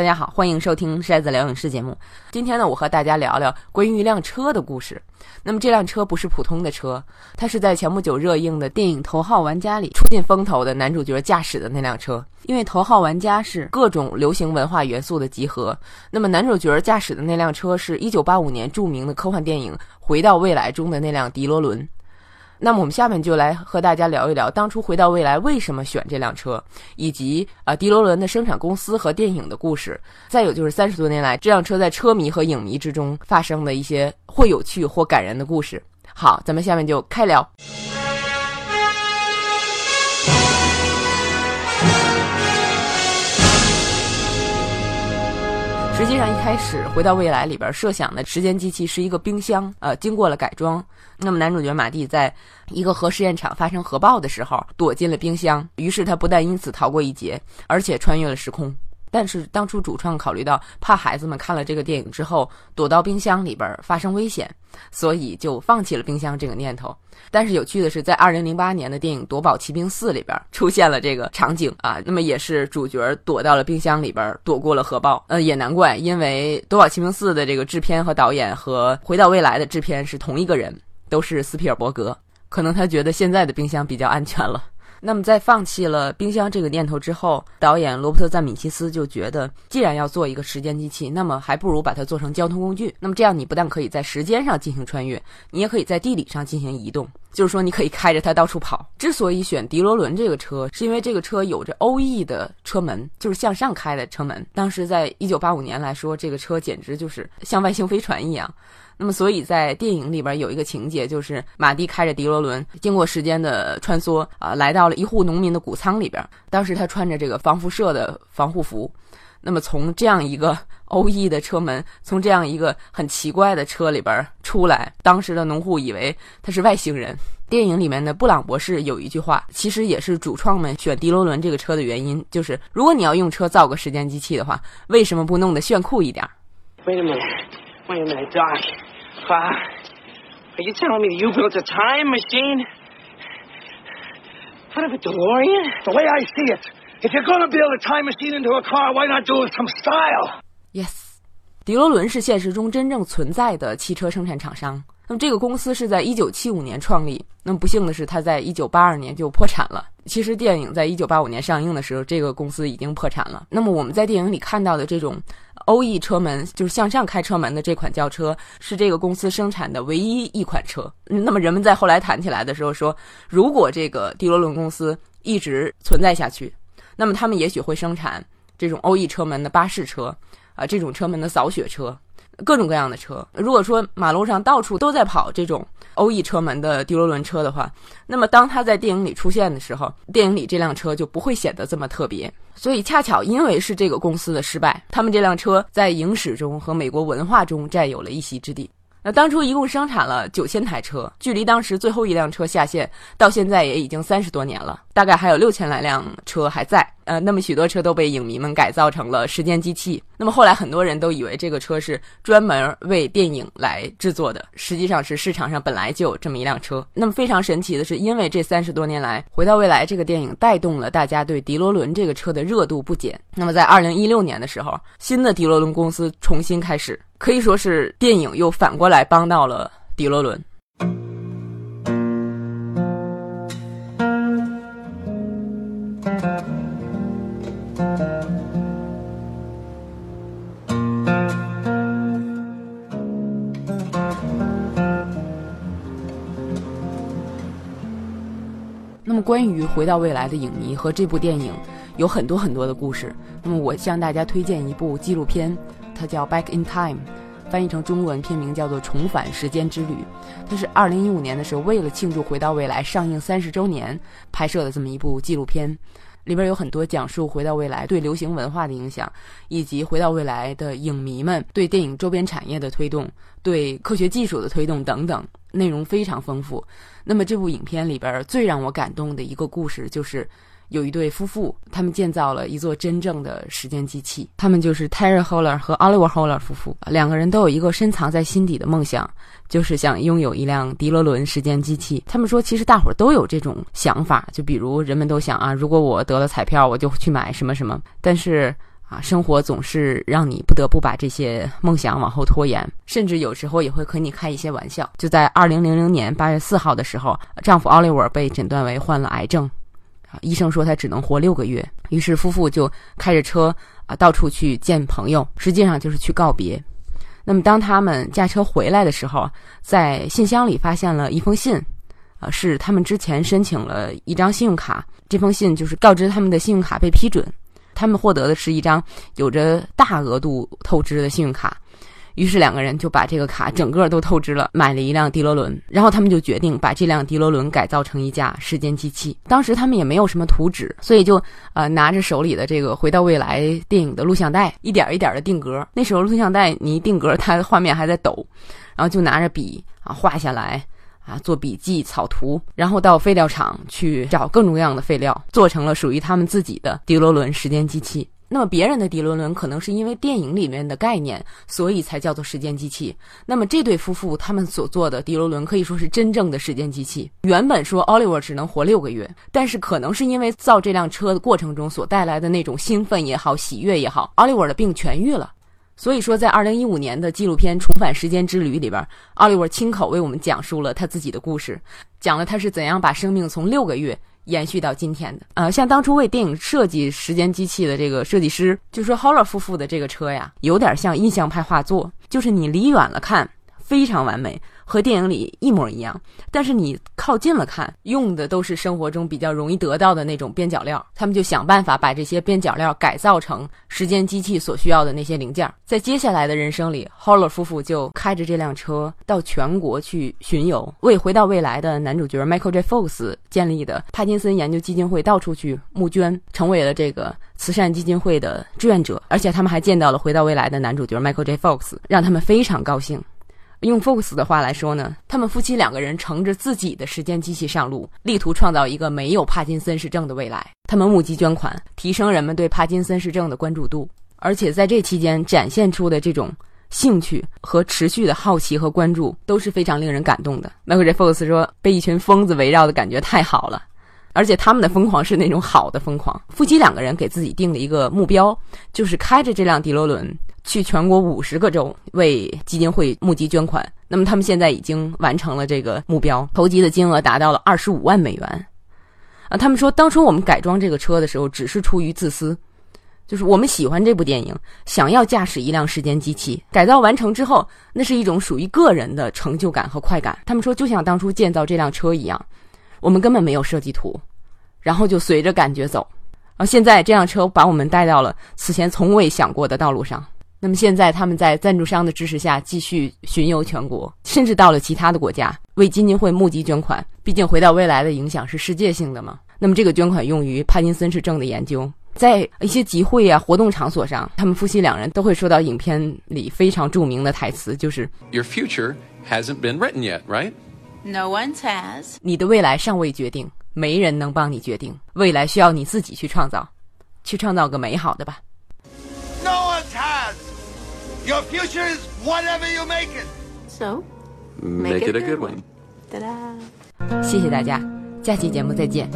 大家好，欢迎收听筛子聊影视节目。今天呢，我和大家聊聊关于一辆车的故事。那么这辆车不是普通的车，它是在前不久热映的电影《头号玩家》里出尽风头的男主角驾驶的那辆车。因为《头号玩家》是各种流行文化元素的集合，那么男主角驾驶的那辆车是一九八五年著名的科幻电影《回到未来》中的那辆迪罗伦。那么我们下面就来和大家聊一聊当初回到未来为什么选这辆车，以及啊迪罗伦的生产公司和电影的故事。再有就是三十多年来这辆车在车迷和影迷之中发生的一些或有趣或感人的故事。好，咱们下面就开聊。实际上，一开始《回到未来》里边设想的时间机器是一个冰箱，呃，经过了改装。那么男主角马蒂在一个核试验场发生核爆的时候，躲进了冰箱，于是他不但因此逃过一劫，而且穿越了时空。但是当初主创考虑到怕孩子们看了这个电影之后躲到冰箱里边发生危险，所以就放弃了冰箱这个念头。但是有趣的是，在二零零八年的电影《夺宝奇兵四》里边出现了这个场景啊，那么也是主角躲到了冰箱里边躲过了核爆。呃，也难怪，因为《夺宝奇兵四》的这个制片和导演和《回到未来》的制片是同一个人，都是斯皮尔伯格。可能他觉得现在的冰箱比较安全了。那么，在放弃了冰箱这个念头之后，导演罗伯特·赞米西斯就觉得，既然要做一个时间机器，那么还不如把它做成交通工具。那么这样，你不但可以在时间上进行穿越，你也可以在地理上进行移动。就是说，你可以开着它到处跑。之所以选迪罗伦这个车，是因为这个车有着欧翼的车门，就是向上开的车门。当时在一九八五年来说，这个车简直就是像外星飞船一样。那么，所以在电影里边有一个情节，就是马蒂开着迪罗伦，经过时间的穿梭啊，来到了一户农民的谷仓里边。当时他穿着这个防辐射的防护服，那么从这样一个 欧翼的车门，从这样一个很奇怪的车里边出来，当时的农户以为他是外星人。电影里面的布朗博士有一句话，其实也是主创们选迪罗伦这个车的原因，就是如果你要用车造个时间机器的话，为什么不弄得炫酷一点？Wait a minute, wait a minute, Doc. Are you telling me you built a time machine? Out of a DeLorean? The way I see it, if you're gonna build a time machine into a car, why not do it some style? Yes，迪罗伦是现实中真正存在的汽车生产厂商。那么这个公司是在一九七五年创立。那么不幸的是，他在一九八二年就破产了。其实电影在一九八五年上映的时候，这个公司已经破产了。那么我们在电影里看到的这种。欧翼车门就是向上开车门的这款轿车，是这个公司生产的唯一一款车。那么人们在后来谈起来的时候说，如果这个迪罗伦公司一直存在下去，那么他们也许会生产这种欧翼车门的巴士车，啊，这种车门的扫雪车。各种各样的车，如果说马路上到处都在跑这种欧翼车门的迪罗伦车的话，那么当它在电影里出现的时候，电影里这辆车就不会显得这么特别。所以恰巧因为是这个公司的失败，他们这辆车在影史中和美国文化中占有了一席之地。那当初一共生产了九千台车，距离当时最后一辆车下线到现在也已经三十多年了，大概还有六千来辆车还在。呃，那么许多车都被影迷们改造成了时间机器。那么后来很多人都以为这个车是专门为电影来制作的，实际上是市场上本来就有这么一辆车。那么非常神奇的是，因为这三十多年来，《回到未来》这个电影带动了大家对迪罗伦这个车的热度不减。那么在二零一六年的时候，新的迪罗伦公司重新开始。可以说是电影又反过来帮到了迪罗伦。那么，关于回到未来的影迷和这部电影有很多很多的故事。那么，我向大家推荐一部纪录片。它叫《Back in Time》，翻译成中文片名叫做《重返时间之旅》。它是二零一五年的时候，为了庆祝《回到未来》上映三十周年拍摄的这么一部纪录片。里边有很多讲述《回到未来》对流行文化的影响，以及《回到未来》的影迷们对电影周边产业的推动、对科学技术的推动等等，内容非常丰富。那么这部影片里边最让我感动的一个故事就是。有一对夫妇，他们建造了一座真正的时间机器。他们就是 Terry Holler 和 Oliver Holler 夫妇。两个人都有一个深藏在心底的梦想，就是想拥有一辆迪罗伦时间机器。他们说，其实大伙儿都有这种想法，就比如人们都想啊，如果我得了彩票，我就去买什么什么。但是啊，生活总是让你不得不把这些梦想往后拖延，甚至有时候也会和你开一些玩笑。就在二零零零年八月四号的时候，丈夫奥利沃被诊断为患了癌症，医生说他只能活六个月。于是夫妇就开着车啊到处去见朋友，实际上就是去告别。那么当他们驾车回来的时候，在信箱里发现了一封信，啊，是他们之前申请了一张信用卡，这封信就是告知他们的信用卡被批准。他们获得的是一张有着大额度透支的信用卡，于是两个人就把这个卡整个都透支了，买了一辆迪罗伦。然后他们就决定把这辆迪罗伦改造成一架时间机器。当时他们也没有什么图纸，所以就呃拿着手里的这个《回到未来》电影的录像带，一点一点的定格。那时候录像带你一定格，它的画面还在抖，然后就拿着笔啊画下来。啊，做笔记、草图，然后到废料厂去找各种各样的废料，做成了属于他们自己的迪罗伦时间机器。那么别人的迪罗伦可能是因为电影里面的概念，所以才叫做时间机器。那么这对夫妇他们所做的迪罗伦可以说是真正的时间机器。原本说奥利沃只能活六个月，但是可能是因为造这辆车的过程中所带来的那种兴奋也好、喜悦也好，奥利沃的病痊愈了。所以说，在二零一五年的纪录片《重返时间之旅》里边，奥利沃亲口为我们讲述了他自己的故事，讲了他是怎样把生命从六个月延续到今天的。呃，像当初为电影设计时间机器的这个设计师就说，Holler 夫妇的这个车呀，有点像印象派画作，就是你离远了看非常完美。和电影里一模一样，但是你靠近了看，用的都是生活中比较容易得到的那种边角料。他们就想办法把这些边角料改造成时间机器所需要的那些零件。在接下来的人生里，Holler 夫妇就开着这辆车到全国去巡游，为回到未来的男主角 Michael J. Fox 建立的帕金森研究基金会到处去募捐，成为了这个慈善基金会的志愿者。而且他们还见到了回到未来的男主角 Michael J. Fox，让他们非常高兴。用 Fox 的话来说呢，他们夫妻两个人乘着自己的时间机器上路，力图创造一个没有帕金森氏症的未来。他们募集捐款，提升人们对帕金森氏症的关注度，而且在这期间展现出的这种兴趣和持续的好奇和关注都是非常令人感动的。Michael Fox 说：“被一群疯子围绕的感觉太好了，而且他们的疯狂是那种好的疯狂。”夫妻两个人给自己定了一个目标，就是开着这辆迪罗伦。去全国五十个州为基金会募集捐款，那么他们现在已经完成了这个目标，筹集的金额达到了二十五万美元。啊，他们说当初我们改装这个车的时候，只是出于自私，就是我们喜欢这部电影，想要驾驶一辆时间机器。改造完成之后，那是一种属于个人的成就感和快感。他们说，就像当初建造这辆车一样，我们根本没有设计图，然后就随着感觉走。而现在这辆车把我们带到了此前从未想过的道路上。那么现在，他们在赞助商的支持下继续巡游全国，甚至到了其他的国家为基金会募集捐款。毕竟，回到未来的影响是世界性的嘛。那么，这个捐款用于帕金森氏症的研究。在一些集会啊、活动场所上，他们夫妻两人都会说到影片里非常著名的台词，就是：“Your future hasn't been written yet, right? No one has. 你的未来尚未决定，没人能帮你决定。未来需要你自己去创造，去创造个美好的吧。” No one has. Your future is whatever you make it. So, Make, it, a good one. Ta-da. 谢谢大家，下期节目再见。